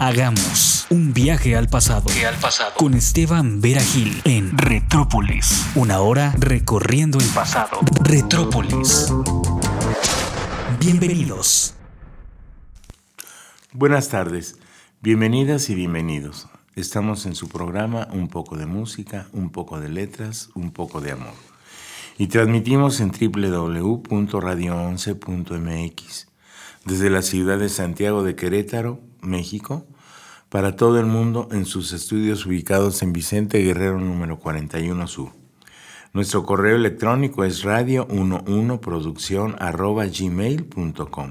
Hagamos un viaje al pasado. al pasado. Con Esteban Vera Gil en Retrópolis. Una hora recorriendo el pasado. Retrópolis. Bienvenidos. Buenas tardes, bienvenidas y bienvenidos. Estamos en su programa Un poco de música, un poco de letras, un poco de amor. Y transmitimos en www.radio11.mx desde la ciudad de Santiago de Querétaro, México, para todo el mundo en sus estudios ubicados en Vicente Guerrero número 41 Sur. Nuestro correo electrónico es radio11producción@gmail.com.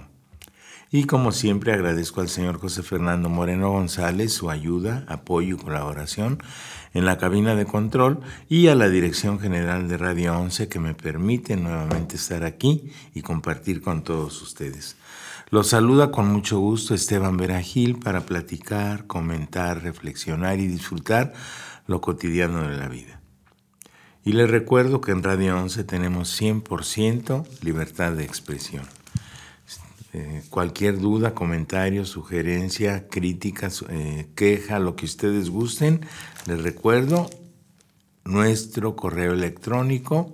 Y como siempre agradezco al señor José Fernando Moreno González su ayuda, apoyo y colaboración en la cabina de control y a la Dirección General de Radio 11 que me permite nuevamente estar aquí y compartir con todos ustedes. Los saluda con mucho gusto Esteban Veragil para platicar, comentar, reflexionar y disfrutar lo cotidiano de la vida. Y les recuerdo que en Radio 11 tenemos 100% libertad de expresión. Eh, cualquier duda, comentario, sugerencia, crítica, eh, queja, lo que ustedes gusten, les recuerdo nuestro correo electrónico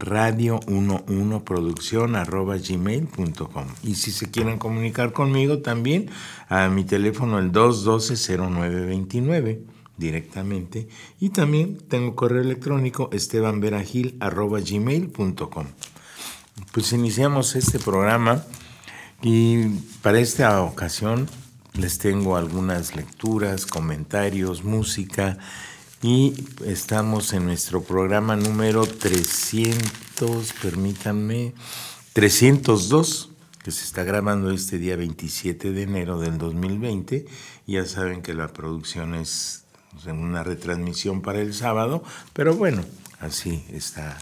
radio11producción arroba gmail.com y si se quieren comunicar conmigo también a mi teléfono el 212-0929 directamente. Y también tengo correo electrónico estebanveragil arroba gmail.com pues iniciamos este programa y para esta ocasión les tengo algunas lecturas, comentarios, música y estamos en nuestro programa número 300, permítanme, 302, que se está grabando este día 27 de enero del 2020. Ya saben que la producción es una retransmisión para el sábado, pero bueno, así está,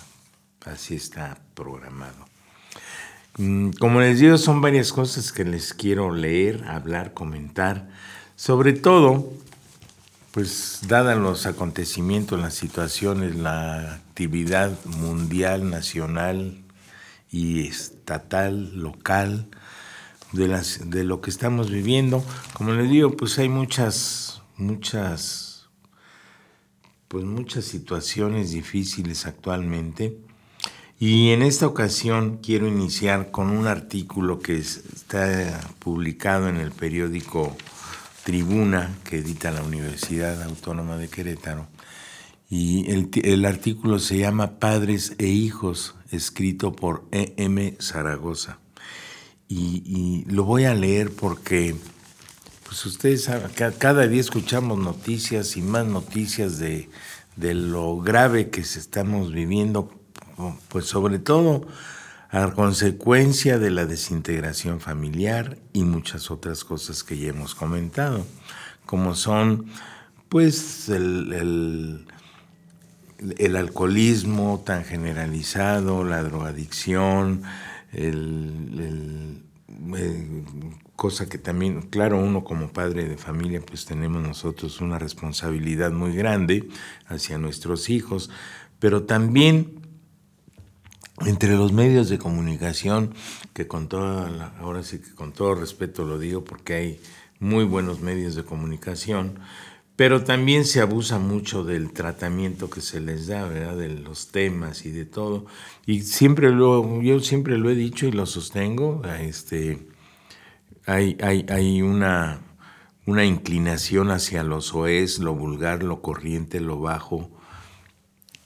así está programado. Mm, como les digo, son varias cosas que les quiero leer, hablar, comentar. Sobre todo, pues dadas los acontecimientos, las situaciones, la actividad mundial, nacional y estatal, local, de, las, de lo que estamos viviendo, como les digo, pues hay muchas, muchas, pues muchas situaciones difíciles actualmente. Y en esta ocasión quiero iniciar con un artículo que está publicado en el periódico Tribuna que edita la Universidad Autónoma de Querétaro. Y el, artículo se llama Padres e Hijos, escrito por E.M. Zaragoza. Y, lo voy a leer porque, pues ustedes saben, cada día escuchamos noticias y más noticias de, de lo grave que estamos viviendo pues sobre todo a consecuencia de la desintegración familiar y muchas otras cosas que ya hemos comentado, como son pues el, alcoholismo tan generalizado, la drogadicción, eh, cosa que también, claro, uno como padre de familia, pues tenemos nosotros una responsabilidad muy grande hacia nuestros hijos, pero también entre los medios de comunicación, que con toda, ahora sí que con todo respeto lo digo porque hay muy buenos medios de comunicación, pero también se abusa mucho del tratamiento que se les da, ¿verdad? De los temas y de todo. Y siempre lo, yo siempre lo he dicho y lo sostengo, este, hay, hay, hay una, una inclinación hacia lo soez, lo vulgar, lo corriente, lo bajo,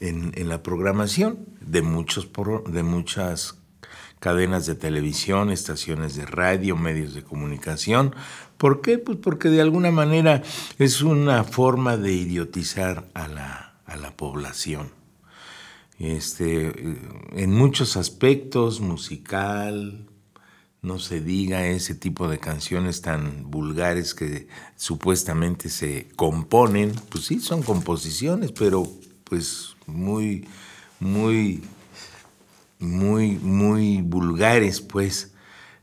en, la programación de, muchos, de muchas cadenas de televisión, estaciones de radio, medios de comunicación. ¿Por qué? Pues porque de alguna manera es una forma de idiotizar a la, a la población. Este, en muchos aspectos, musical, no se diga ese tipo de canciones tan vulgares que supuestamente se componen, pues sí, son composiciones, pero pues muy, muy, muy, muy vulgares, pues.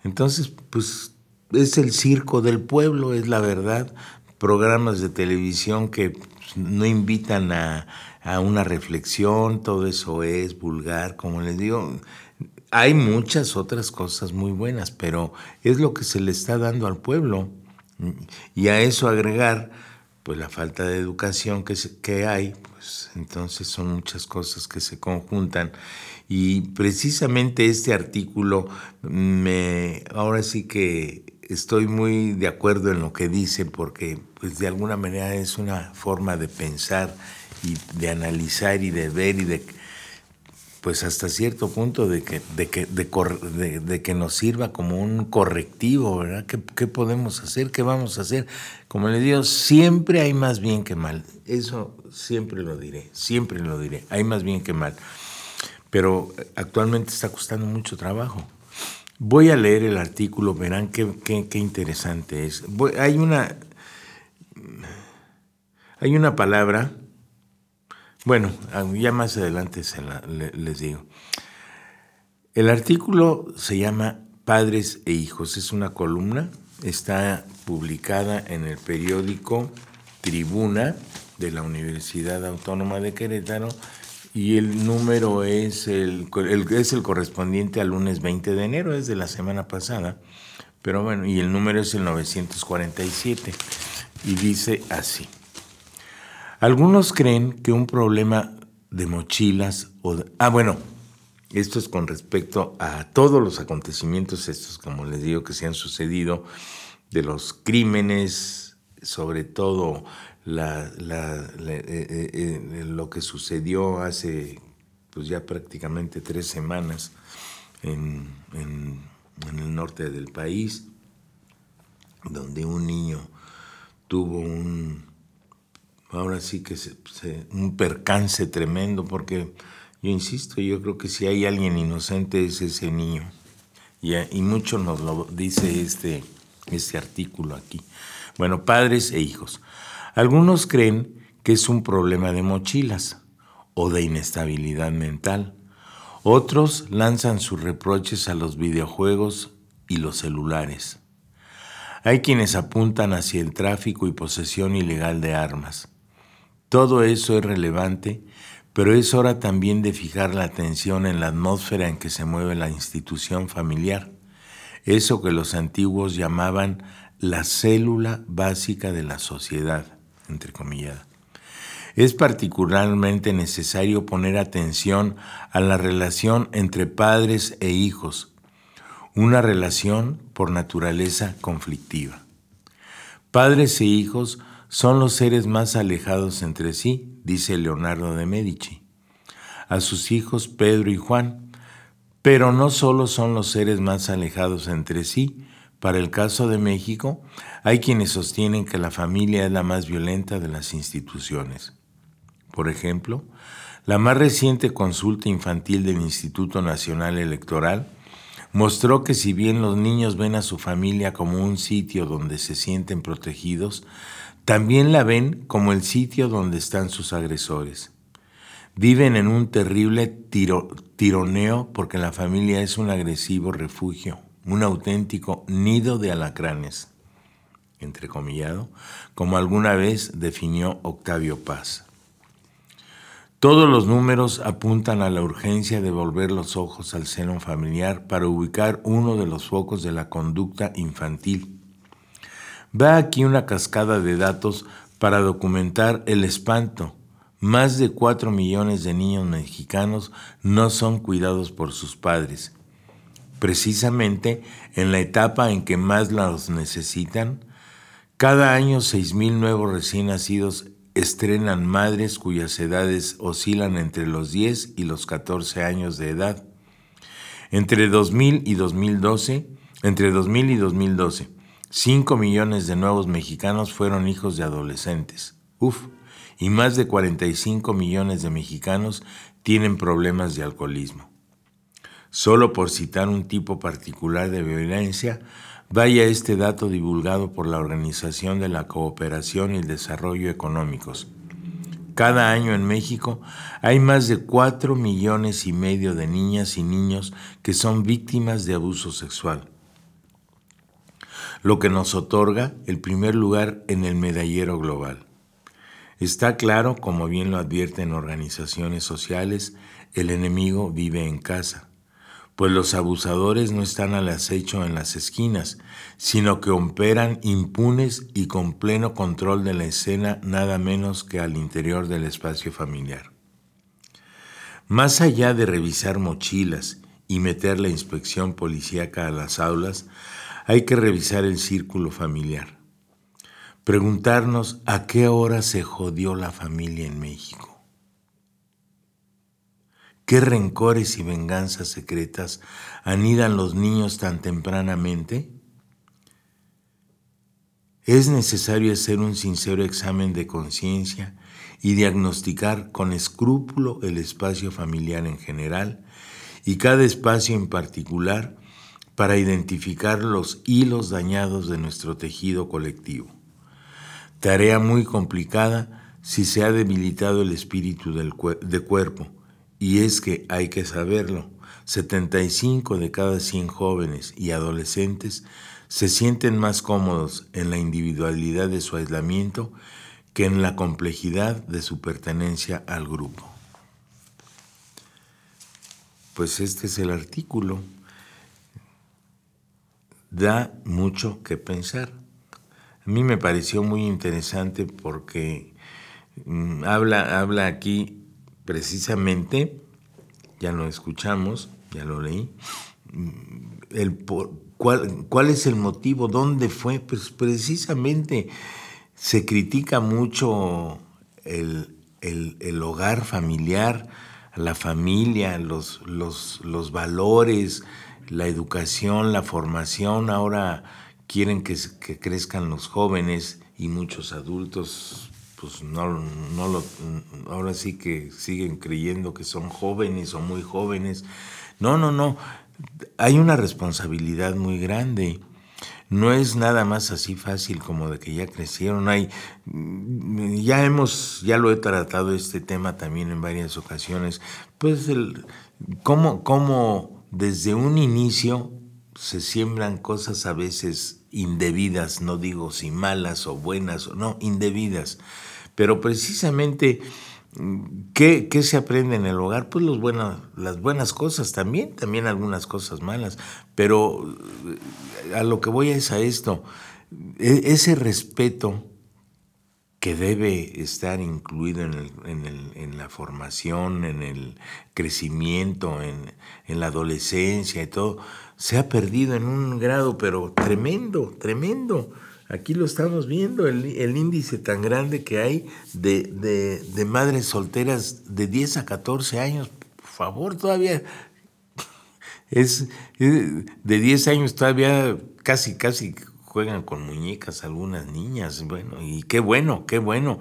Entonces, pues es el circo del pueblo, es la verdad. Programas de televisión que no invitan a, a una reflexión, todo eso es vulgar, como les digo. Hay muchas otras cosas muy buenas, pero es lo que se le está dando al pueblo. Y a eso agregar, pues la falta de educación que, que hay, pues entonces son muchas cosas que se conjuntan. Y precisamente este artículo me, ahora sí que estoy muy de acuerdo en lo que dice porque pues de alguna manera es una forma de pensar y de analizar y de ver y de pues hasta cierto punto de que, de que, de, que nos sirva como un correctivo, ¿verdad? ¿Qué, ¿Qué, podemos hacer? ¿Qué vamos a hacer? Como le digo, siempre hay más bien que mal. Eso siempre lo diré, siempre lo diré. Hay más bien que mal. Pero actualmente está costando mucho trabajo. Voy a leer el artículo, verán qué, qué, interesante es. hay, una, hay una palabra, bueno, ya más adelante se les digo. El artículo se llama Padres e Hijos, es una columna, está publicada en el periódico Tribuna de la Universidad Autónoma de Querétaro y el número es el, es el correspondiente al lunes 20 de enero, es de la semana pasada. Pero bueno, y el número es el 947. Y dice así. Algunos creen que un problema de mochilas o... ah, bueno, esto es con respecto a todos los acontecimientos estos, como les digo, que se han sucedido, de los crímenes, sobre todo eh, eh, eh, lo que sucedió hace pues ya prácticamente tres semanas en, el norte del país, donde un niño tuvo un, ahora sí que un percance tremendo, porque yo insisto, yo creo que si hay alguien inocente es ese niño. Y, y mucho nos lo dice este, este artículo aquí. Bueno, padres e hijos. Algunos creen que es un problema de mochilas o de inestabilidad mental. Otros lanzan sus reproches a los videojuegos y los celulares. Hay quienes apuntan hacia el tráfico y posesión ilegal de armas. Todo eso es relevante, pero es hora también de fijar la atención en la atmósfera en que se mueve la institución familiar, eso que los antiguos llamaban la célula básica de la sociedad comillas. Es particularmente necesario poner atención a la relación entre padres e hijos, una relación por naturaleza conflictiva. Padres e hijos son los seres más alejados entre sí, dice Leonardo de Medici. A sus hijos Pedro y Juan, pero no solo son los seres más alejados entre sí, para el caso de México, hay quienes sostienen que la familia es la más violenta de las instituciones. Por ejemplo, la más reciente consulta infantil del Instituto Nacional Electoral mostró que si bien los niños ven a su familia como un sitio donde se sienten protegidos, también la ven como el sitio donde están sus agresores. Viven en un terrible tironeo porque la familia es un agresivo refugio un auténtico nido de alacranes, entrecomillado, como alguna vez definió Octavio Paz. Todos los números apuntan a la urgencia de volver los ojos al seno familiar para ubicar uno de los focos de la conducta infantil. Va aquí una cascada de datos para documentar el espanto. Más de cuatro millones de niños mexicanos no son cuidados por sus padres precisamente en la etapa en que más los necesitan, cada año 6.000 nuevos recién nacidos estrenan madres cuyas edades oscilan entre los 10 y los 14 años de edad. Entre 2000 y 2012, entre 2000 y 2012, 5 millones de nuevos mexicanos fueron hijos de adolescentes. Uf, y más de 45 millones de mexicanos tienen problemas de alcoholismo. Solo por citar un tipo particular de violencia, vaya este dato divulgado por la Organización de la Cooperación y el Desarrollo Económicos. Cada año en México hay más de 4 millones y medio de niñas y niños que son víctimas de abuso sexual, lo que nos otorga el primer lugar en el medallero global. Está claro, como bien lo advierten organizaciones sociales, el enemigo vive en casa pues los abusadores no están al acecho en las esquinas, sino que operan impunes y con pleno control de la escena nada menos que al interior del espacio familiar. Más allá de revisar mochilas y meter la inspección policíaca a las aulas, hay que revisar el círculo familiar. Preguntarnos a qué hora se jodió la familia en México. ¿Qué rencores y venganzas secretas anidan los niños tan tempranamente? Es necesario hacer un sincero examen de conciencia y diagnosticar con escrúpulo el espacio familiar en general y cada espacio en particular para identificar los hilos dañados de nuestro tejido colectivo. Tarea muy complicada si se ha debilitado el espíritu del de cuerpo, y es que hay que saberlo, 75 de cada 100 jóvenes y adolescentes se sienten más cómodos en la individualidad de su aislamiento que en la complejidad de su pertenencia al grupo. Pues este es el artículo. Da mucho que pensar. A mí me pareció muy interesante porque mm, habla, habla aquí precisamente, ya lo escuchamos, ya lo leí, el, cuál, ¿cuál es el motivo? ¿Dónde fue? Pues precisamente se critica mucho el, hogar familiar, la familia, los, los, los, valores, la educación, la formación. Ahora quieren que, que crezcan los jóvenes y muchos adultos pues no, no lo, ahora sí que siguen creyendo que son jóvenes o muy jóvenes. No, no, no. Hay una responsabilidad muy grande. No es nada más así fácil como de que ya crecieron. Hay, ya hemos, ya lo he tratado este tema también en varias ocasiones. Pues el, cómo, cómo desde un inicio se siembran cosas a veces indebidas, no digo si malas o buenas, no, indebidas. Pero precisamente, ¿qué, se aprende en el hogar? Pues las buenas cosas también, también algunas cosas malas. Pero eh, a lo que voy es a esto, e, ese respeto que debe estar incluido en, la formación, en el crecimiento, en, en, la adolescencia y todo, se ha perdido en un grado, pero tremendo, tremendo. Aquí lo estamos viendo, el, índice tan grande que hay de, madres solteras de 10 a 14 años. Por favor, todavía es, de 10 años todavía casi, casi juegan con muñecas algunas niñas. Bueno, y qué bueno, qué bueno.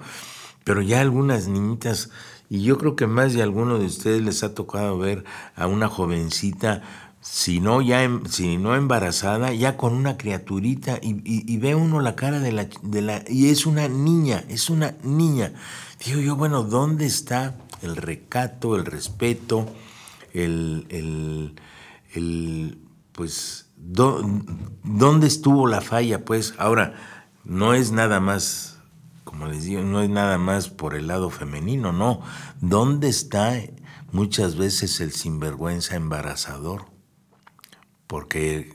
Pero ya algunas niñitas, y yo creo que más de alguno de ustedes les ha tocado ver a una jovencita si no, ya, em, si no embarazada, ya con una criaturita y, ve uno la cara de la, de la... y es una niña, es una niña. Digo yo, bueno, ¿dónde está el recato, el respeto, el, el, el pues, ¿dónde estuvo la falla? Pues ahora, no es nada más, como les digo, no es nada más por el lado femenino, no. ¿Dónde está muchas veces el sinvergüenza embarazador? porque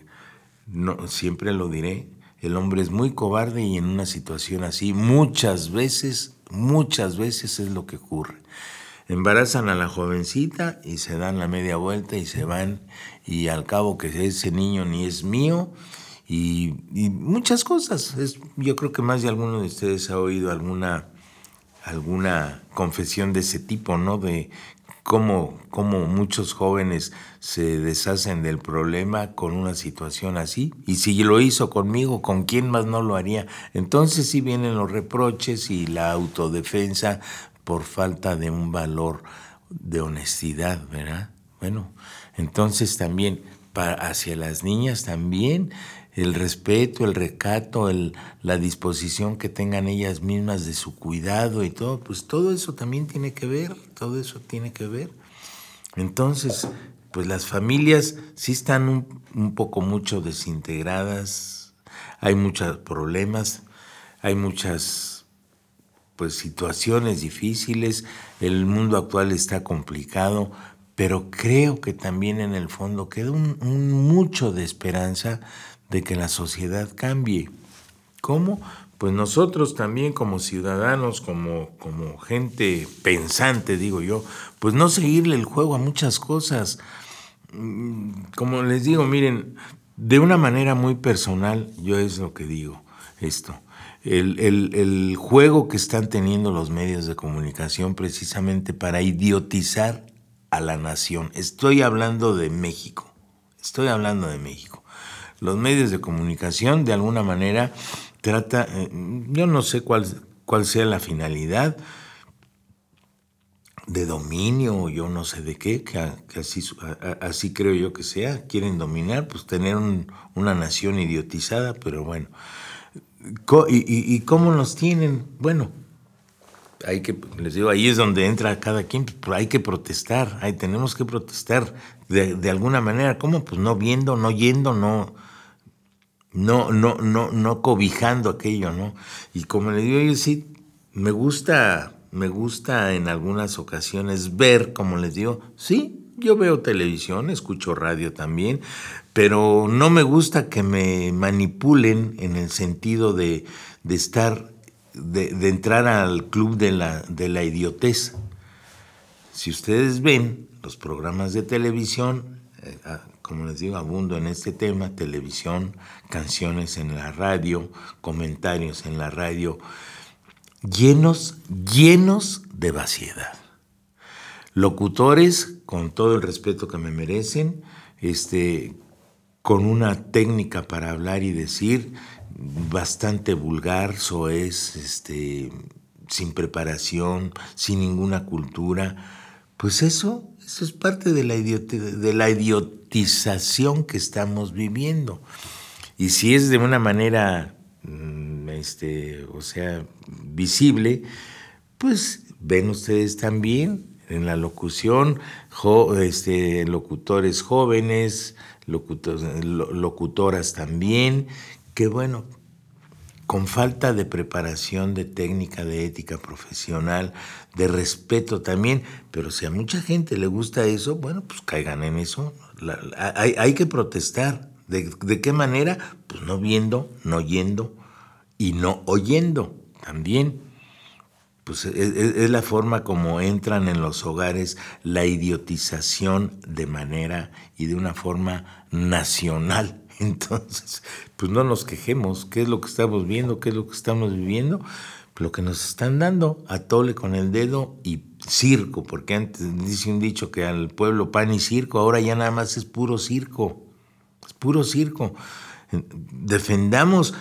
siempre lo diré, el hombre es muy cobarde y en una situación así muchas veces, muchas veces es lo que ocurre. Embarazan a la jovencita y se dan la media vuelta y se van y al cabo que ese niño ni es mío y, muchas cosas. Es, yo creo que más de alguno de ustedes ha oído alguna alguna confesión de ese tipo, ¿no? De cómo, muchos jóvenes se deshacen del problema con una situación así. Y si lo hizo conmigo, ¿con quién más no lo haría? Entonces sí vienen los reproches y la autodefensa por falta de un valor de honestidad, ¿verdad? Bueno, entonces también para, hacia las niñas también el respeto, el recato, el, la disposición que tengan ellas mismas de su cuidado y todo, pues todo eso también tiene que ver, todo eso tiene que ver. Entonces, pues las familias sí están un, un poco mucho desintegradas, hay muchos problemas, hay muchas pues situaciones difíciles, el mundo actual está complicado, pero creo que también en el fondo queda un, mucho de esperanza de que la sociedad cambie. ¿Cómo? Pues nosotros también como ciudadanos, como, como gente pensante, digo yo, pues no seguirle el juego a muchas cosas. Mm, como les digo, miren, de una manera muy personal, yo es lo que digo, esto. El, el, juego que están teniendo los medios de comunicación precisamente para idiotizar a la nación. Estoy hablando de México, estoy hablando de México. Los medios de comunicación de alguna manera trata, eh, yo no sé cuál, cuál sea la finalidad, de dominio, yo no sé de qué, que, así, así, creo yo que sea, quieren dominar, pues tener una nación idiotizada, pero bueno. ¿Y, cómo nos tienen? Bueno, hay que, les digo, ahí es donde entra cada quien, pues hay que protestar, ahí tenemos que protestar de, de, alguna manera, ¿cómo? Pues no viendo, no yendo, no, no, no, no, no cobijando aquello, ¿no? Y como le digo, yo sí, me gusta me gusta en algunas ocasiones ver, como les digo, sí, yo veo televisión, escucho radio también, pero no me gusta que me manipulen en el sentido de, estar, de, entrar al club de la, de la idiotez. Si ustedes ven los programas de televisión, eh, ah, como les digo, abundo en este tema, televisión, canciones en la radio, comentarios en la radio, llenos, llenos de vaciedad. Locutores, con todo el respeto que me merecen, este, con una técnica para hablar y decir bastante vulgar, soez, este, sin preparación, sin ninguna cultura, pues eso, eso es parte de la, de la idiotización que estamos viviendo. Y si es de una manera mm, este, o sea, visible, pues ven ustedes también en la locución, este, locutores jóvenes, locutoras también, que bueno, con falta de preparación, de técnica, de ética profesional, de respeto también, pero si a mucha gente le gusta eso, bueno, pues caigan en eso. hay, que protestar. ¿De, ¿De qué manera? Pues no viendo, no yendo, y no oyendo también. Pues es, la forma como entran en los hogares la idiotización de manera y de una forma nacional. Entonces, pues no nos quejemos, ¿qué es lo que estamos viendo? ¿Qué es lo que estamos viviendo? Lo que nos están dando, atole con el dedo y circo, porque antes dice un dicho que al pueblo pan y circo, ahora ya nada más es puro circo, es puro circo. Defendamos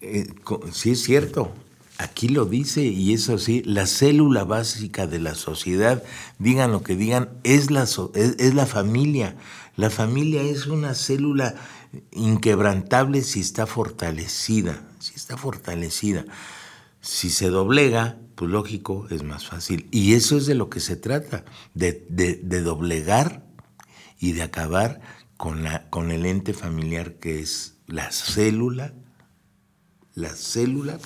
eh, sí es cierto, aquí lo dice y eso sí, la célula básica de la sociedad, digan lo que digan, es la, es, la familia. La familia es una célula inquebrantable si está fortalecida, si está fortalecida. Si se doblega, pues lógico, es más fácil. Y eso es de lo que se trata, de, de doblegar y de acabar con, la, con el ente familiar que es la célula la célula,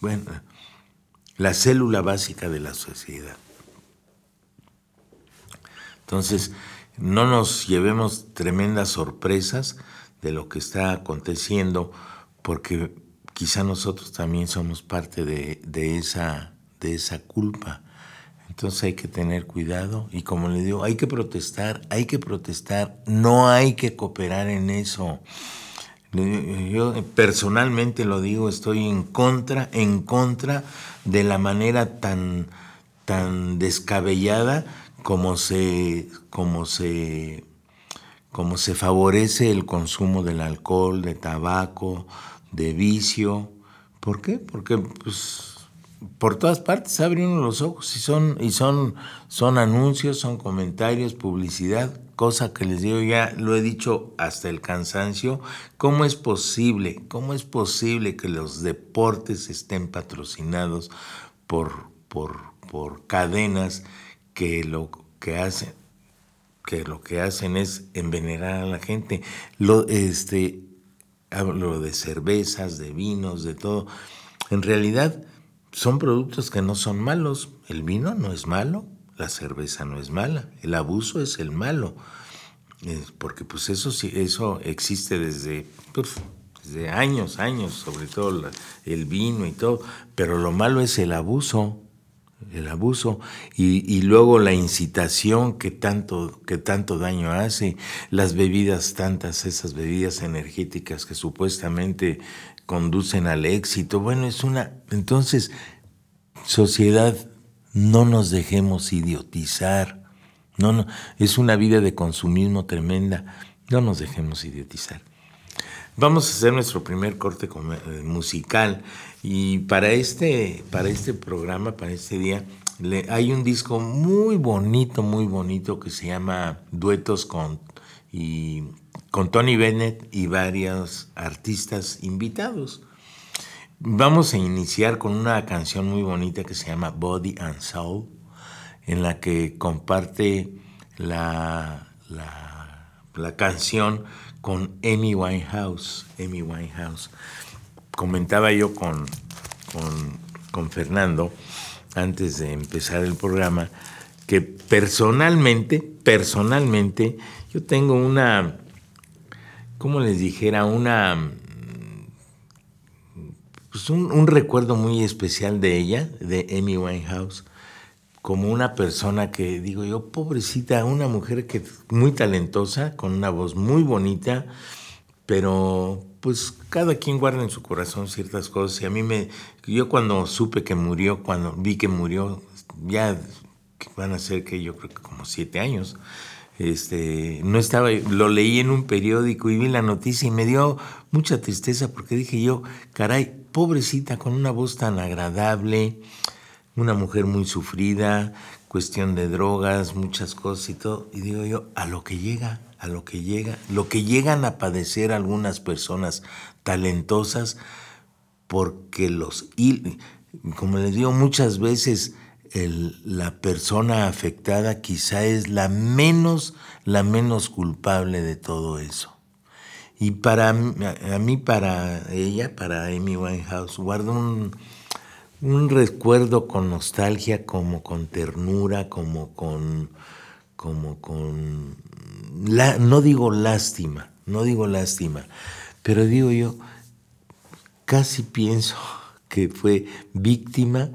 bueno, la célula básica de la sociedad. Entonces, no nos llevemos tremendas sorpresas de lo que está aconteciendo, porque quizá nosotros también somos parte de, esa, de esa culpa. Entonces hay que tener cuidado y como le digo, hay que protestar, hay que protestar, no hay que cooperar en eso. Yo personalmente lo digo, estoy en contra, en contra de la manera tan, tan descabellada como se, como se, como se favorece el consumo del alcohol, de tabaco, de vicio. ¿Por qué? Porque pues, por todas partes abre uno los ojos y son, y son, son anuncios, son comentarios, publicidad cosa que les digo ya, lo he dicho hasta el cansancio, ¿cómo es posible, cómo es posible que los deportes estén patrocinados por, por, por cadenas que lo que hacen que lo que hacen es envenenar a la gente. Lo, este, hablo de cervezas, de vinos, de todo. En realidad son productos que no son malos. El vino no es malo, la cerveza no es mala, el abuso es el malo, porque pues eso, eso existe desde, desde años, años, sobre todo el vino y todo, pero lo malo es el abuso el abuso. Y, luego la incitación que tanto, que tanto daño hace, las bebidas tantas, esas bebidas energéticas que supuestamente conducen al éxito. Bueno, es una... Entonces, sociedad, no nos dejemos idiotizar. No, no, es una vida de consumismo tremenda. No nos dejemos idiotizar. Vamos a hacer nuestro primer corte eh, musical y para este, para este programa, para este día, hay un disco muy bonito, muy bonito que se llama Duetos con, y, con Tony Bennett y varios artistas invitados. Vamos a iniciar con una canción muy bonita que se llama Body and Soul, en la que comparte la, la, canción con Amy Winehouse. Amy Winehouse. Comentaba yo con, con, Fernando antes de empezar el programa que personalmente, personalmente, yo tengo una, ¿cómo les dijera? Una, pues un, un, recuerdo muy especial de ella, de Amy Winehouse, como una persona que, digo yo, pobrecita, una mujer que muy talentosa, con una voz muy bonita, pero pues cada quien guarda en su corazón ciertas cosas. Y a mí me, yo cuando supe que murió, cuando vi que murió, ya van a ser que yo creo que como siete años, este, no estaba, lo leí en un periódico y vi la noticia y me dio mucha tristeza porque dije yo, caray, pobrecita, con una voz tan agradable, una mujer muy sufrida, cuestión de drogas, muchas cosas y todo. Y digo yo, a lo que llega, a lo que llega, lo que llegan a padecer algunas personas talentosas, porque los, como les digo muchas veces, la persona afectada quizá es la menos, la menos culpable de todo eso. Y para a mí, para ella, para Amy Winehouse, guardo un, un recuerdo con nostalgia, como con ternura, como con, como con, no digo lástima, no digo lástima, pero digo yo, casi pienso que fue víctima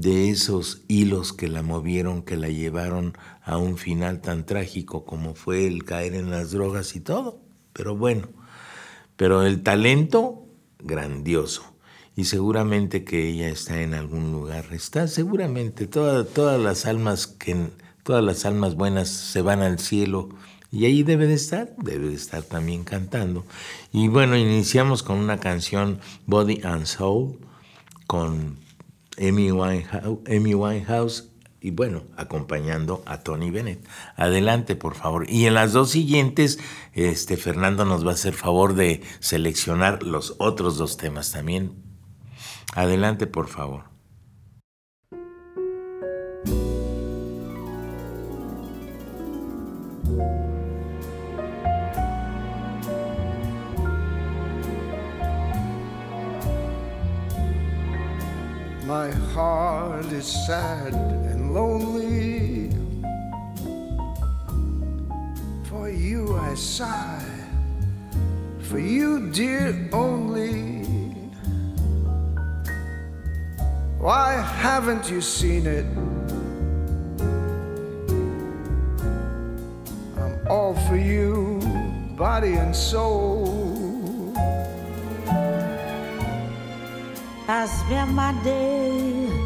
de esos hilos que la movieron, que la llevaron a un final tan trágico como fue el caer en las drogas y todo. Pero bueno, pero el talento, grandioso y seguramente que ella está en algún lugar. Está seguramente todas las almas que todas las almas buenas se van al cielo y ahí debe de estar, debe de estar también cantando. Y bueno, iniciamos con una canción Body and Soul con Amy Winehouse, Winehouse y bueno, acompañando a Tony Bennett. Adelante, por favor. Y en las dos siguientes, este Fernando nos va a hacer favor de seleccionar los otros dos temas también Adelante, por favor. Sad and lonely. For you I sigh, for you, dear, only. Why haven't you seen it? I'm all for you, body and soul. I spend my days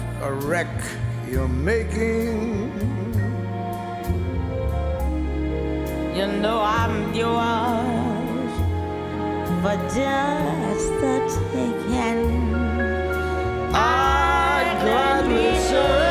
a wreck you're making. You know I'm yours for just the taking. I'd gladly surrender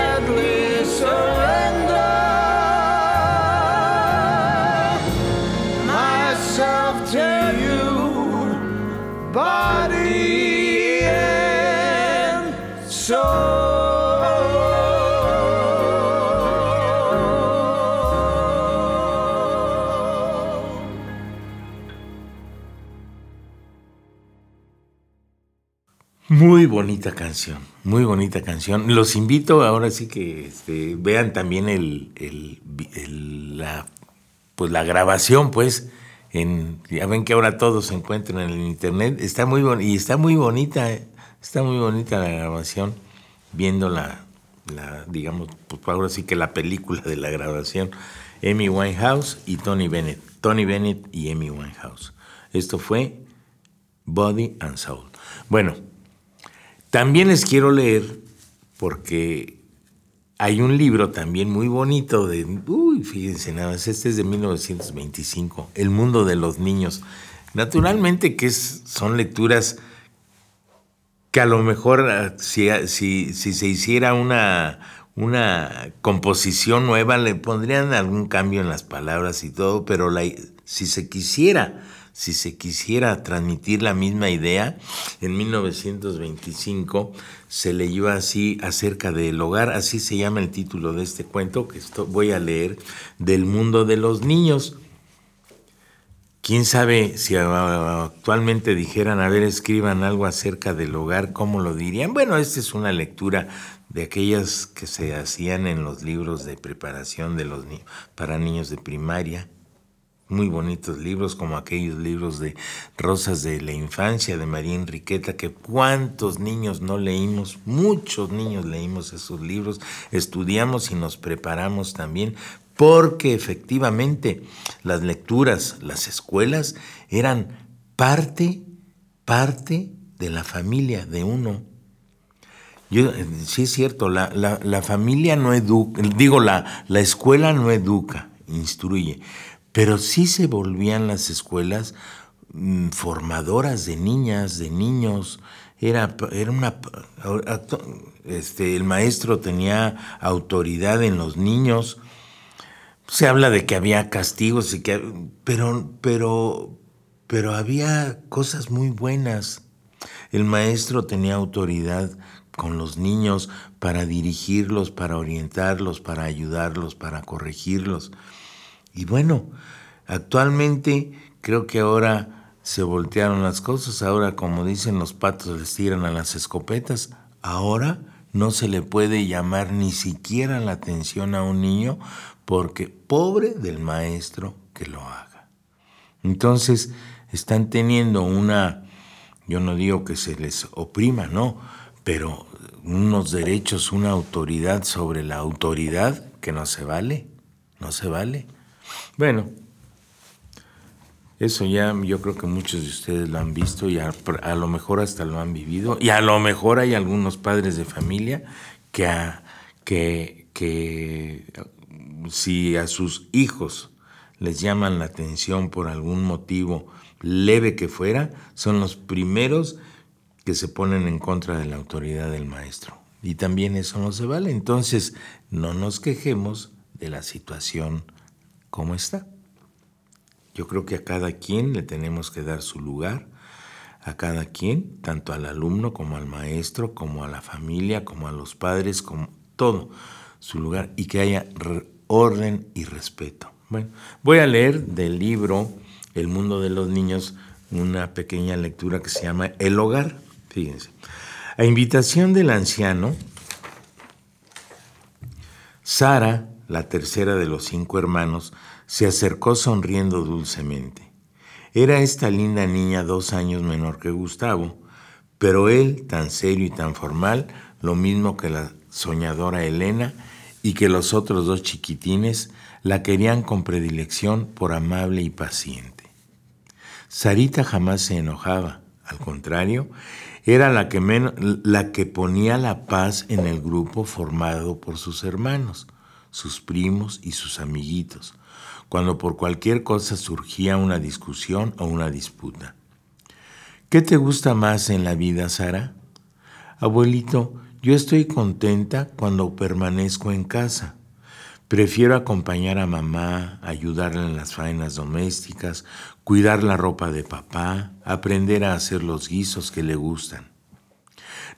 Muy bonita canción, muy bonita canción. Los invito ahora sí que este, vean también el- el- la, pues la grabación, pues. En, ya ven que ahora todos se encuentran en el internet. Está muy y está muy bonita, eh, está muy bonita la grabación. Viendo la, la, digamos, pues ahora sí que la película de la grabación. Amy Winehouse y Tony Bennett. Tony Bennett y Amy Winehouse. Esto fue Body and Soul. Bueno, también les quiero leer, porque hay un libro también muy bonito de, uy, fíjense nada más, este es de 1925, El mundo de los niños. Naturalmente que son lecturas que a lo mejor ah, si, si- si se hiciera una, una composición nueva le pondrían algún cambio en las palabras y todo, pero si se quisiera, si se quisiera transmitir la misma idea, en 1925 se leyó así acerca del hogar, así se llama el título de este cuento que esto- voy a leer, del mundo de los niños. ¿Quién sabe si actualmente dijeran, a ver, escriban algo acerca del hogar, cómo lo dirían? Bueno, esta es una lectura de aquellas que se hacían en los libros de preparación de los para niños de primaria. Muy bonitos libros, como aquellos libros de Rosas de la Infancia de María Enriqueta, que cuántos niños no leímos, muchos niños leímos esos libros, estudiamos y nos preparamos también, porque efectivamente las lecturas, las escuelas eran parte, parte de la familia de uno. Yo, eh, sí es cierto, la, la- la familia no educa, digo, la, la escuela no educa, instruye, pero sí se volvían las escuelas mm, formadoras de niñas, de niños. Era, era una. Este, el maestro tenía autoridad en los niños. Se habla de que había castigos y que. Pero, pero, pero había cosas muy buenas. El maestro tenía autoridad con los niños para dirigirlos, para orientarlos, para ayudarlos, para corregirlos. Y bueno, actualmente creo que ahora se voltearon las cosas. Ahora, como dicen los patos, les tiran a las escopetas. Ahora no se le puede llamar ni siquiera la atención a un niño porque pobre del maestro que lo haga. Entonces, están teniendo una, yo no digo que se les oprima, no, pero unos derechos, una autoridad sobre la autoridad que no se vale, no se vale. Bueno, eso ya yo creo que muchos de ustedes lo han visto y a, lo mejor hasta lo han vivido y a lo mejor hay algunos padres de familia que, que, que si a sus hijos les llaman la atención por algún motivo leve que fuera, son los primeros que se ponen en contra de la autoridad del maestro. Y también eso no se vale. Entonces, no nos quejemos de la situación como está. Yo creo que a cada quien le tenemos que dar su lugar, a cada quien, tanto al alumno como al maestro, como a la familia, como a los padres, como todo su lugar y que haya orden y respeto. Bueno, voy a leer del libro El mundo de los niños una pequeña lectura que se llama El hogar. Fíjense. A invitación del anciano, Sara, la tercera de los cinco hermanos, se acercó sonriendo dulcemente. Era esta linda niña dos años menor que Gustavo, pero él, tan serio y tan formal, lo mismo que la soñadora Elena y que los otros dos chiquitines, la querían con predilección por amable y paciente. Sarita jamás se enojaba, al contrario, era la que, la que ponía la paz en el grupo formado por sus hermanos, sus primos y sus amiguitos, cuando por cualquier cosa surgía una discusión o una disputa. ¿Qué te gusta más en la vida, Sara? Abuelito, yo estoy contenta cuando permanezco en casa. Prefiero acompañar a mamá, ayudarla en las faenas domésticas, cuidar la ropa de papá, aprender a hacer los guisos que le gustan.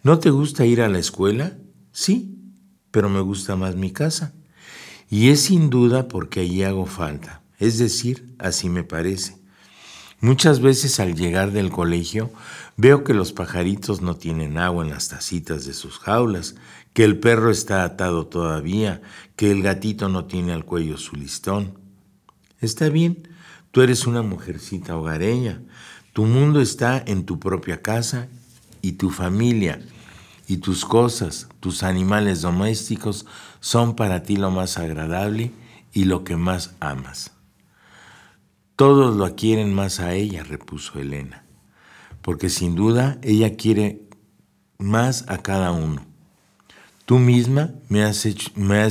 ¿No te gusta ir a la escuela? Sí, pero me gusta más mi casa. Y es sin duda porque allí hago falta, es decir, así me parece. Muchas veces al llegar del colegio veo que los pajaritos no tienen agua en las tacitas de sus jaulas, que el perro está atado todavía, que el gatito no tiene al cuello su listón. Está bien, tú eres una mujercita hogareña, tu mundo está en tu propia casa y tu familia y tus cosas, tus animales domésticos son para ti lo más agradable y lo que más amas. Todos lo quieren más a ella, repuso Elena, porque sin duda ella quiere más a cada uno. Tú misma me has,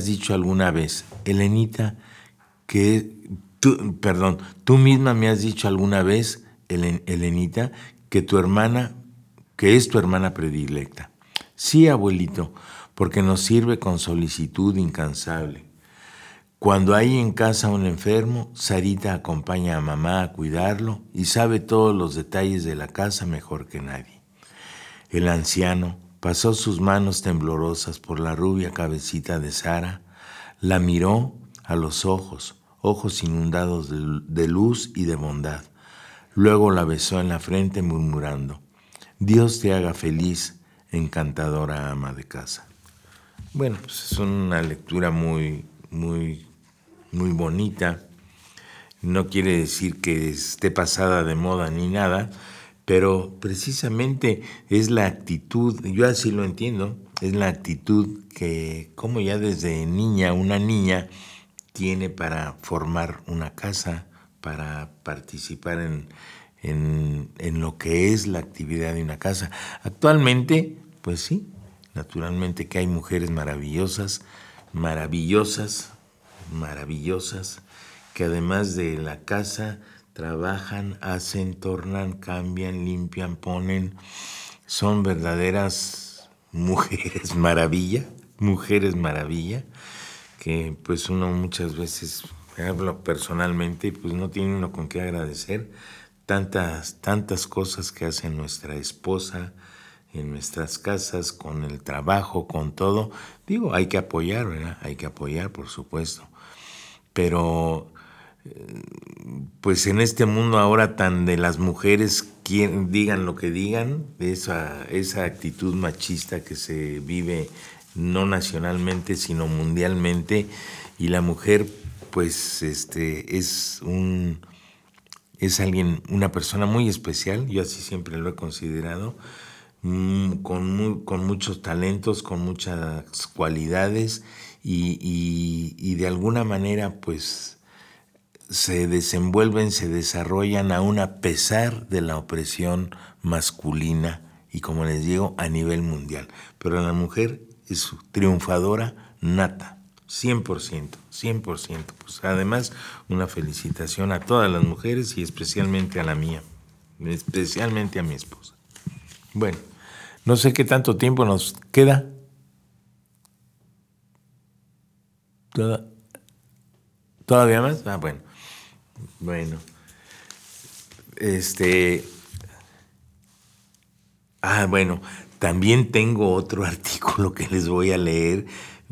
dicho alguna vez, Elenita, que tú, perdón, tú misma me has dicho alguna vez, Elenita, que tu hermana, que es tu hermana predilecta. Sí, abuelito, porque nos sirve con solicitud incansable. Cuando hay en casa un enfermo, Sarita acompaña a mamá a cuidarlo y sabe todos los detalles de la casa mejor que nadie. El anciano pasó sus manos temblorosas por la rubia cabecita de Sara, la miró a los ojos, ojos inundados de luz y de bondad. Luego la besó en la frente murmurando, Dios te haga feliz, encantadora ama de casa. Bueno, pues es una lectura muy, muy muy bonita. No quiere decir que esté pasada de moda ni nada, pero precisamente es la actitud, yo así lo entiendo, es la actitud que como ya desde niña, una niña tiene para formar una casa, para participar en, en, en lo que es la actividad de una casa. Actualmente, pues sí, naturalmente que hay mujeres maravillosas, maravillosas, maravillosas que además de la casa trabajan, hacen, tornan, cambian, limpian, ponen. Son verdaderas mujeres maravilla, mujeres maravilla, que pues uno muchas veces, hablo personalmente, pues no tiene uno con qué agradecer tantas, tantas cosas que hace nuestra esposa, en nuestras casas, con el trabajo, con todo. Digo, hay que apoyar, ¿verdad? Hay que apoyar, por supuesto pero pues en este mundo ahora tan de las mujeres quien, digan lo que digan, esa, esa actitud machista que se vive no nacionalmente sino mundialmente y la mujer pues este es un es alguien una persona muy especial yo así siempre lo he considerado mm, con, con muchos talentos con muchas cualidades y, de alguna manera pues se desenvuelven, se desarrollan aún a pesar de la opresión masculina y como les digo a nivel mundial. Pero la mujer es triunfadora nata, 100%, 100%. Pues además una felicitación a todas las mujeres y especialmente a la mía, especialmente a mi esposa. Bueno, no sé qué tanto tiempo nos queda. ¿Todavía más? Ah, bueno. Bueno. Este. Ah, bueno. También tengo otro artículo que les voy a leer.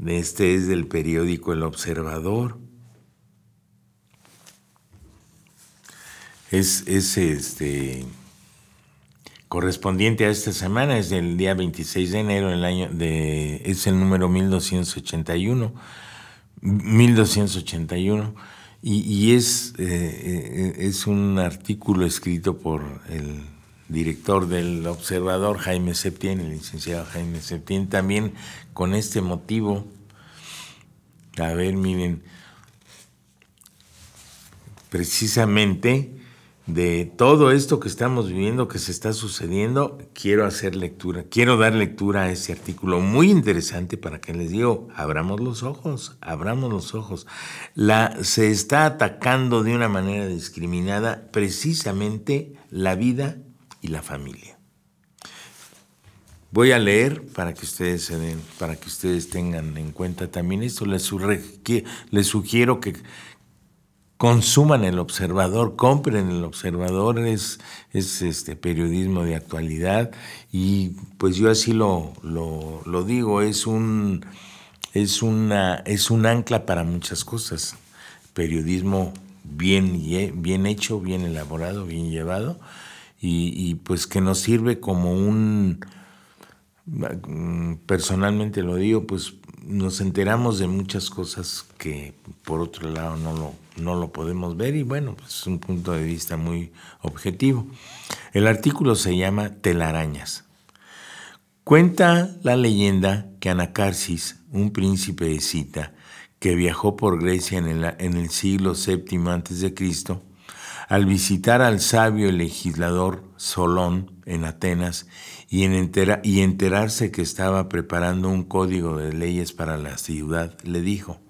Este es del periódico El Observador. Es, es este correspondiente a esta semana, es del día 26 de enero del año de es el número 1281 1281 y, y es, eh, eh, es un artículo escrito por el director del Observador, Jaime Septién, el licenciado Jaime Septién, también con este motivo. A ver, miren, precisamente de todo esto que estamos viviendo, que se está sucediendo, quiero hacer lectura, quiero dar lectura a ese artículo muy interesante para que les digo, abramos los ojos, abramos los ojos. La, se está atacando de una manera discriminada precisamente la vida y la familia. Voy a leer para que ustedes se den, para que ustedes tengan en cuenta también esto. Les, sugiero que consuman el observador, compren el observador, es, es este periodismo de actualidad y pues yo así lo, lo, lo digo, es un, es, una, es un ancla para muchas cosas. Periodismo bien, bien hecho, bien elaborado, bien llevado y, pues que nos sirve como un, personalmente lo digo, pues nos enteramos de muchas cosas que por otro lado no lo, no lo podemos ver y bueno, pues es un punto de vista muy objetivo. El artículo se llama Telarañas. Cuenta la leyenda que Anacarsis, un príncipe escita que viajó por Grecia en el, en el siglo VII a.C., al visitar al sabio legislador Solón en Atenas y, en y enterarse que estaba preparando un código de leyes para la ciudad, le dijo,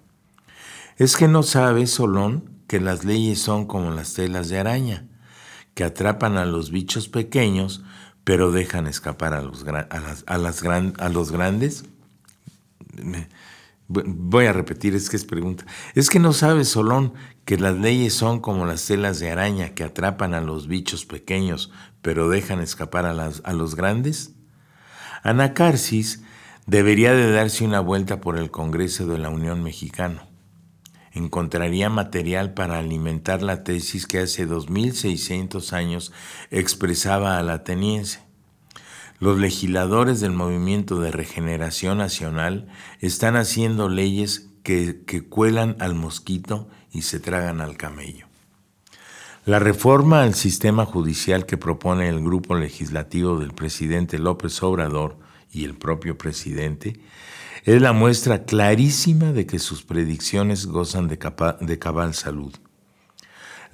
¿es que no sabes, Solón, que las leyes son como las telas de araña, que atrapan a los bichos pequeños, pero dejan escapar a los, a los grandes? Voy a repetir, es que es pregunta. ¿Es que no sabes, Solón, que las leyes son como las telas de araña que atrapan a los bichos pequeños, pero dejan escapar a, a los grandes? Anacarsis debería de darse una vuelta por el Congreso de la Unión Mexicana. Encontraría material para alimentar la tesis que hace 2600 años expresaba al ateniense. Los legisladores del Movimiento de Regeneración Nacional están haciendo leyes que, cuelan al mosquito y se tragan al camello. La reforma al sistema judicial que propone el grupo legislativo del presidente López Obrador y el propio presidente es la muestra clarísima de que sus predicciones gozan de, cabal salud.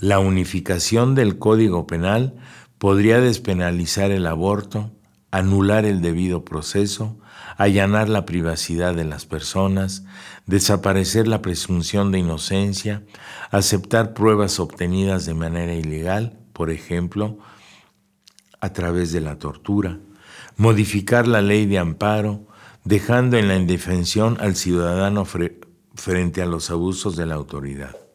La unificación del Código Penal podría despenalizar el aborto, anular el debido proceso, allanar la privacidad de las personas, desaparecer la presunción de inocencia, aceptar pruebas obtenidas de manera ilegal, por ejemplo, a través de la tortura, modificar la ley de amparo, dejando en la indefensión al ciudadano frente a los abusos de la autoridad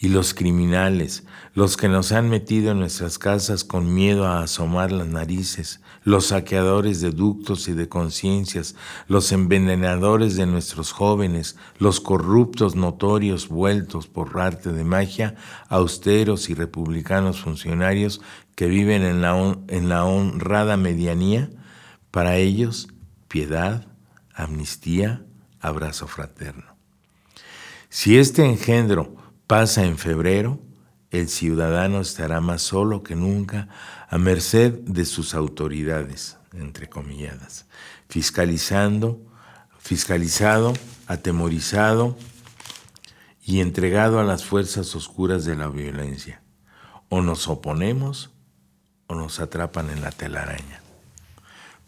y los criminales, los que nos han metido en nuestras casas con miedo a asomar las narices, los saqueadores de ductos y de conciencias, los envenenadores de nuestros jóvenes, los corruptos notorios vueltos por arte de magia, austeros y republicanos funcionarios que viven en la, en la honrada medianía, para ellos, piedad, amnistía, abrazo fraterno. Si este engendro pasa en febrero, el ciudadano estará más solo que nunca a merced de sus autoridades, entre comilladas, fiscalizando, fiscalizado, atemorizado y entregado a las fuerzas oscuras de la violencia. O nos oponemos o nos atrapan en la telaraña.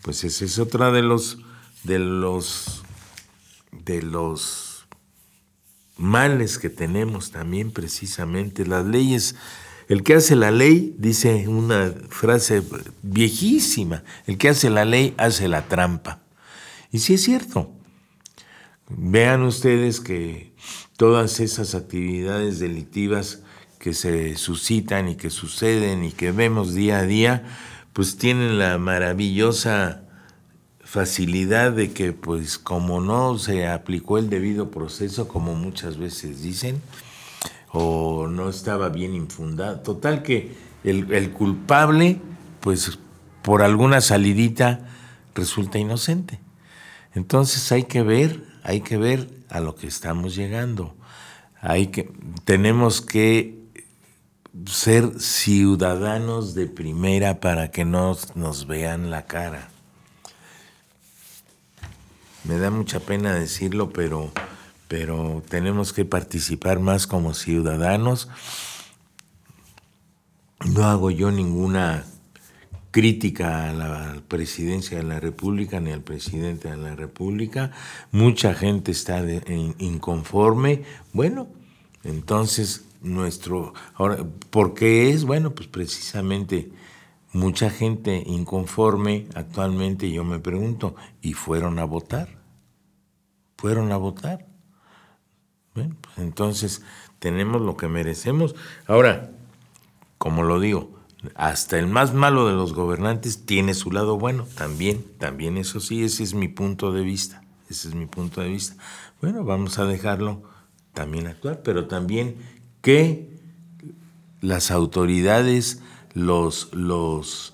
Pues ese es otra de los de los de los males que tenemos también precisamente. Las leyes, el que hace la ley, dice una frase viejísima, el que hace la ley hace la trampa. Y sí es cierto. Vean ustedes que todas esas actividades delictivas que se suscitan y que suceden y que vemos día a día, pues tienen la maravillosa facilidad de que pues como no se aplicó el debido proceso, como muchas veces dicen, o no estaba bien infundado, total que el, el culpable pues por alguna salidita resulta inocente. Entonces hay que ver, hay que ver a lo que estamos llegando. Hay que, tenemos que ser ciudadanos de primera para que no nos vean la cara. Me da mucha pena decirlo, pero, pero tenemos que participar más como ciudadanos. No hago yo ninguna crítica a la presidencia de la República ni al presidente de la República. Mucha gente está inconforme. Bueno, entonces nuestro... Ahora, ¿por qué es? Bueno, pues precisamente mucha gente inconforme actualmente, yo me pregunto, ¿y fueron a votar? ¿Fueron a votar? Bueno, pues entonces tenemos lo que merecemos. Ahora, como lo digo, hasta el más malo de los gobernantes tiene su lado bueno, también, también eso sí, ese es mi punto de vista, ese es mi punto de vista. Bueno, vamos a dejarlo también actuar, pero también que las autoridades, los, los,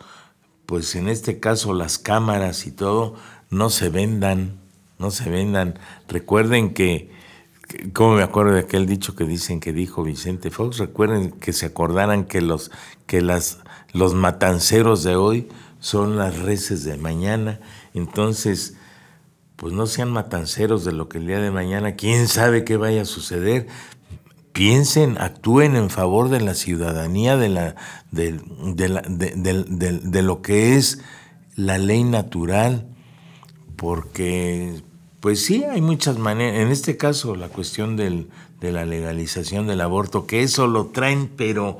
pues en este caso las cámaras y todo, no se vendan, no se vendan. Recuerden que, como me acuerdo de aquel dicho que dicen que dijo Vicente Fox, recuerden que se acordaran que los, que las, los matanceros de hoy son las reces de mañana. Entonces, pues no sean matanceros de lo que el día de mañana, quién sabe qué vaya a suceder, piensen, actúen en favor de la ciudadanía, de, la, de, de, lo que es la ley natural, porque pues sí, hay muchas maneras, en este caso la cuestión del, de la legalización del aborto, que eso lo traen, pero,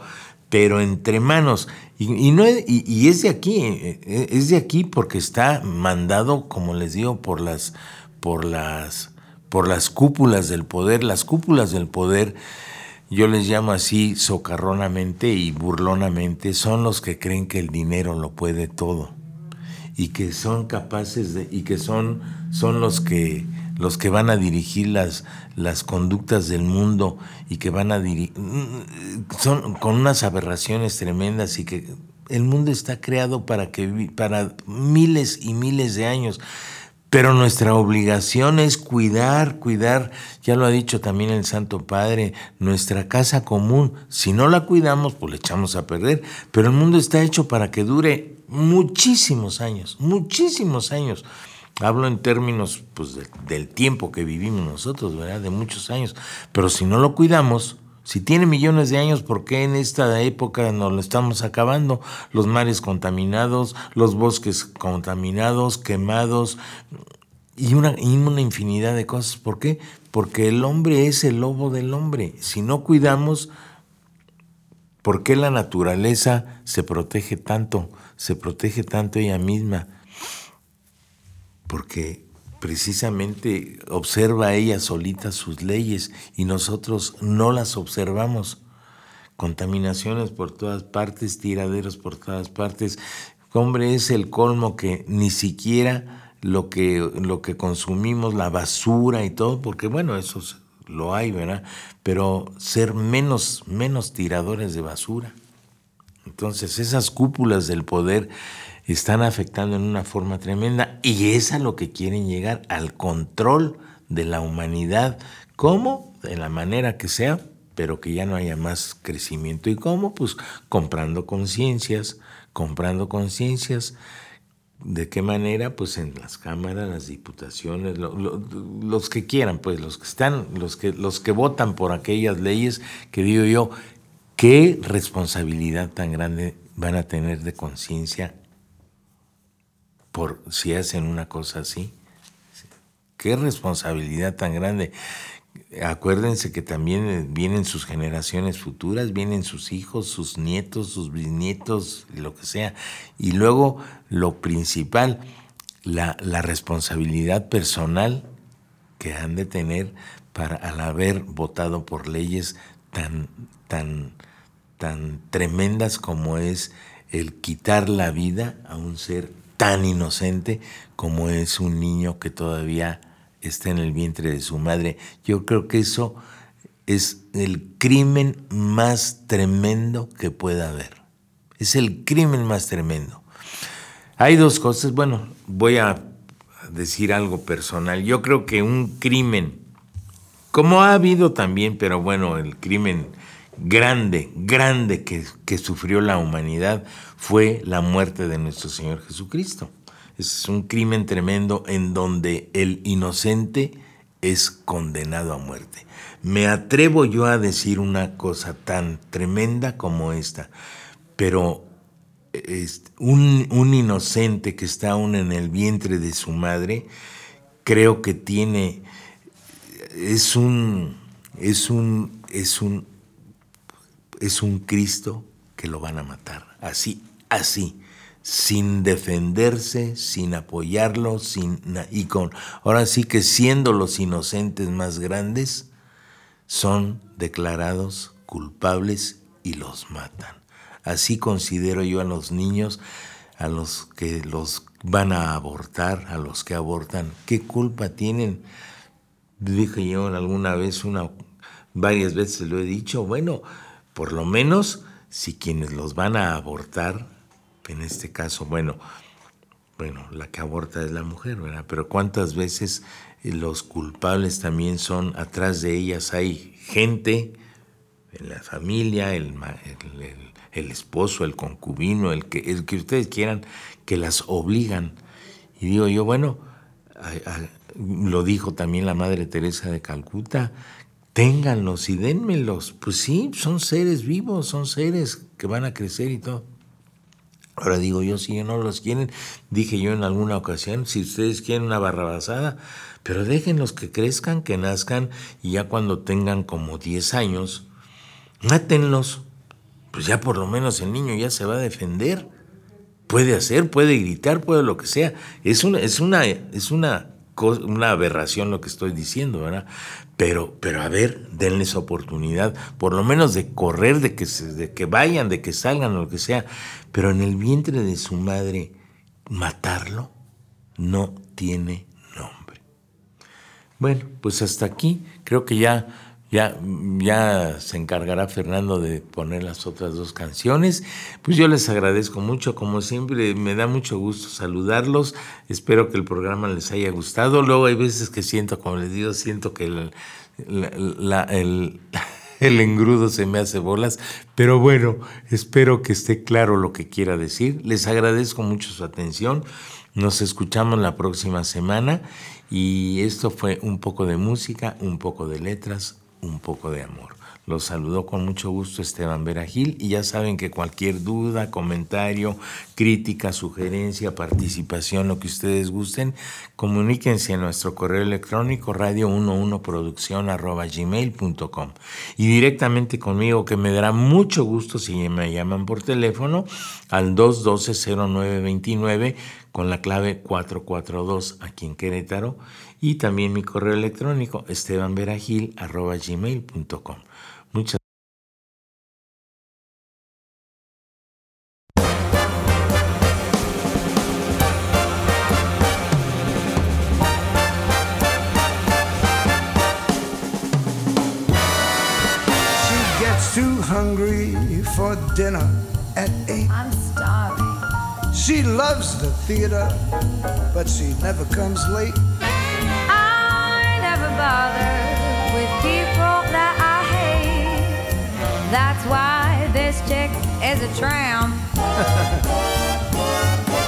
pero entre manos, y, no, y, es de aquí, eh, es de aquí porque está mandado, como les digo, por las, por las, por las cúpulas del poder, las cúpulas del poder yo les llamo así socarronamente y burlonamente, son los que creen que el dinero lo puede todo y que son capaces de y que son son los que los que van a dirigir las las conductas del mundo y que van a dirigir son con unas aberraciones tremendas y que el mundo está creado para que para miles y miles de años pero nuestra obligación es cuidar, cuidar, ya lo ha dicho también el Santo Padre, nuestra casa común. Si no la cuidamos, pues la echamos a perder. Pero el mundo está hecho para que dure muchísimos años, muchísimos años. Hablo en términos pues, del tiempo que vivimos nosotros, ¿verdad? De muchos años. Pero si no lo cuidamos, si tiene millones de años, ¿por qué en esta época nos lo estamos acabando? Los mares contaminados, los bosques contaminados, quemados y una, infinidad de cosas. ¿Por qué? Porque el hombre es el lobo del hombre. Si no cuidamos, ¿por qué la naturaleza se protege tanto? Se protege tanto ella misma. Porque precisamente observa ella solita sus leyes y nosotros no las observamos. Contaminaciones por todas partes, tiraderos por todas partes. Hombre, es el colmo que ni siquiera lo que, lo que consumimos, la basura y todo, porque bueno, eso lo hay, ¿verdad? Pero ser menos, menos tiradores de basura. Entonces, esas cúpulas del poder están afectando en una forma tremenda y es a lo que quieren llegar, al control de la humanidad. ¿Cómo? De la manera que sea, pero que ya no haya más crecimiento. ¿Y cómo? Pues comprando conciencias, comprando conciencias. ¿De qué manera? Pues en las cámaras, las diputaciones, los que quieran, pues los que están, los que, los que votan por aquellas leyes que digo yo, qué responsabilidad tan grande van a tener de conciencia por si hacen una cosa así. Qué responsabilidad tan grande. Acuérdense que también vienen sus generaciones futuras, vienen sus hijos, sus nietos, sus bisnietos, lo que sea. Y luego lo principal, la, la responsabilidad personal que han de tener para al haber votado por leyes tan, tan, tan tremendas como es el quitar la vida a un ser tan inocente como es un niño que todavía está en el vientre de su madre. Yo creo que eso es el crimen más tremendo que pueda haber. Es el crimen más tremendo. Hay dos cosas, bueno, voy a decir algo personal. Yo creo que un crimen, como ha habido también, pero bueno, el crimen grande, grande que, que sufrió la humanidad fue la muerte de nuestro Señor Jesucristo. Es un crimen tremendo en donde el inocente es condenado a muerte. Me atrevo yo a decir una cosa tan tremenda como esta, pero un, un, inocente que está aún en el vientre de su madre, creo que tiene, es un, es un, es un, es un Cristo que lo van a matar, así, así sin defenderse, sin apoyarlo, sin, y con, ahora sí que siendo los inocentes más grandes, son declarados culpables y los matan. Así considero yo a los niños, a los que los van a abortar, a los que abortan, ¿qué culpa tienen? Dije yo alguna vez, una, varias veces lo he dicho, bueno, por lo menos si quienes los van a abortar en este caso, bueno, bueno, la que aborta es la mujer, ¿verdad? Pero cuántas veces los culpables también son, atrás de ellas hay gente, en la familia, el, el, esposo, el concubino, el que, el que ustedes quieran, que las obligan. Y digo yo, bueno, lo dijo también la Madre Teresa de Calcuta, ténganlos y dénmelos. Pues sí, son seres vivos, son seres que van a crecer y todo. Ahora digo yo, si no los quieren, dije yo en alguna ocasión, si ustedes quieren una barrabasada, pero déjenlos que crezcan, que nazcan y ya cuando tengan como 10 años, mátenlos. Pues ya por lo menos el niño ya se va a defender. Puede hacer, puede gritar, puede lo que sea. Es una, es una, es una, una aberración lo que estoy diciendo, ¿verdad? Pero, pero a ver, denles oportunidad, por lo menos de correr, de que, de que vayan, de que salgan, lo que sea. Pero en el vientre de su madre, matarlo no tiene nombre. Bueno, pues hasta aquí creo que ya ya, ya se encargará Fernando de poner las otras dos canciones. Pues yo les agradezco mucho, como siempre, me da mucho gusto saludarlos. Espero que el programa les haya gustado. Luego hay veces que siento, como les digo, siento que el, el, el engrudo se me hace bolas, pero bueno, espero que esté claro lo que quiera decir. Les agradezco mucho su atención. Nos escuchamos la próxima semana y esto fue un poco de música, un poco de letras, un poco de amor. Los saludó con mucho gusto Esteban Veragil y ya saben que cualquier duda, comentario, crítica, sugerencia, participación, lo que ustedes gusten, comuníquense a nuestro correo electrónico radio11producción.gmail.com y directamente conmigo que me dará mucho gusto si me llaman por teléfono al 212-0929 con la clave 442 aquí en Querétaro y también mi correo electrónico estebanveragil.gmail.com. Muchas She gets too hungry for dinner at eight. I'm starving. She loves the theater, but she never comes late. Bother with people that I hate. That's why this chick is a tramp.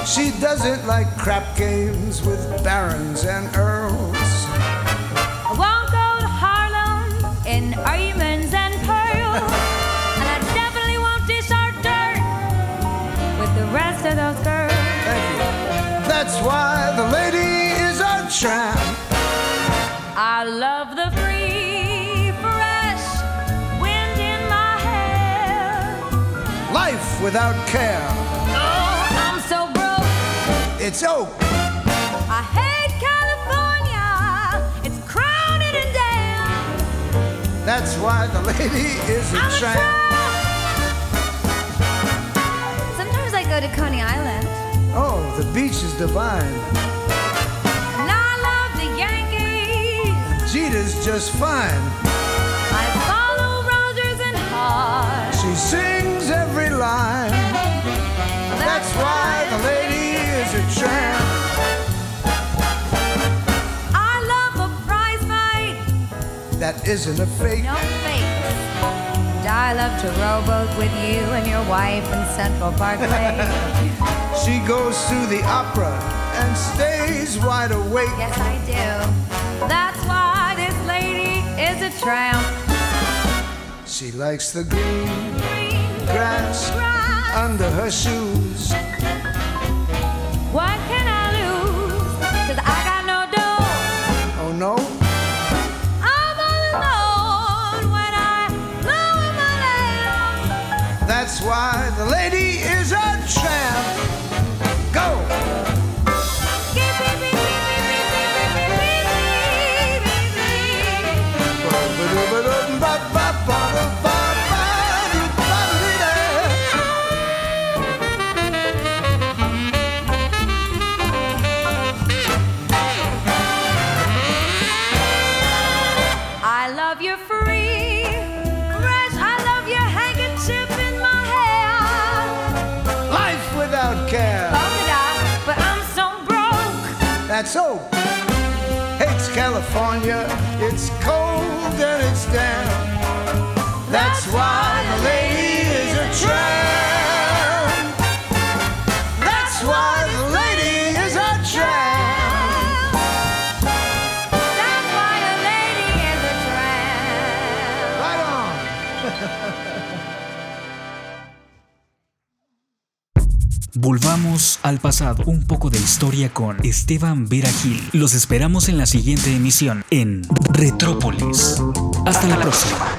She doesn't like crap games with barons and earls. I won't go to Harlem in diamonds Life without care. Oh, I'm so broke. It's oak. I hate California. It's crazy. That's why the lady is a I'm tramp. tramp. Sometimes I go to Coney Island. Oh, the beach is divine. And I love the Yankees. Jeter's just fine. I follow Rogers and Hart. She sings line. That's why the lady is a tramp. I love a prize fight. That isn't a fake. No fakes. And I love to rowboat with you and your wife in Central Park Lake. She goes to the opera and stays wide awake. yes, I do. That's why this lady is a tramp. She likes the Green grass grass. under her shoes. What can I lose? Cause I got no dough. Oh no, I'm all alone when I lower my lamp. that's why the lady is a tramp. Go! Volvamos al pasado, un poco de historia con Esteban Vera Gil. Los esperamos en la siguiente emisión en Retrópolis. Hasta la próxima.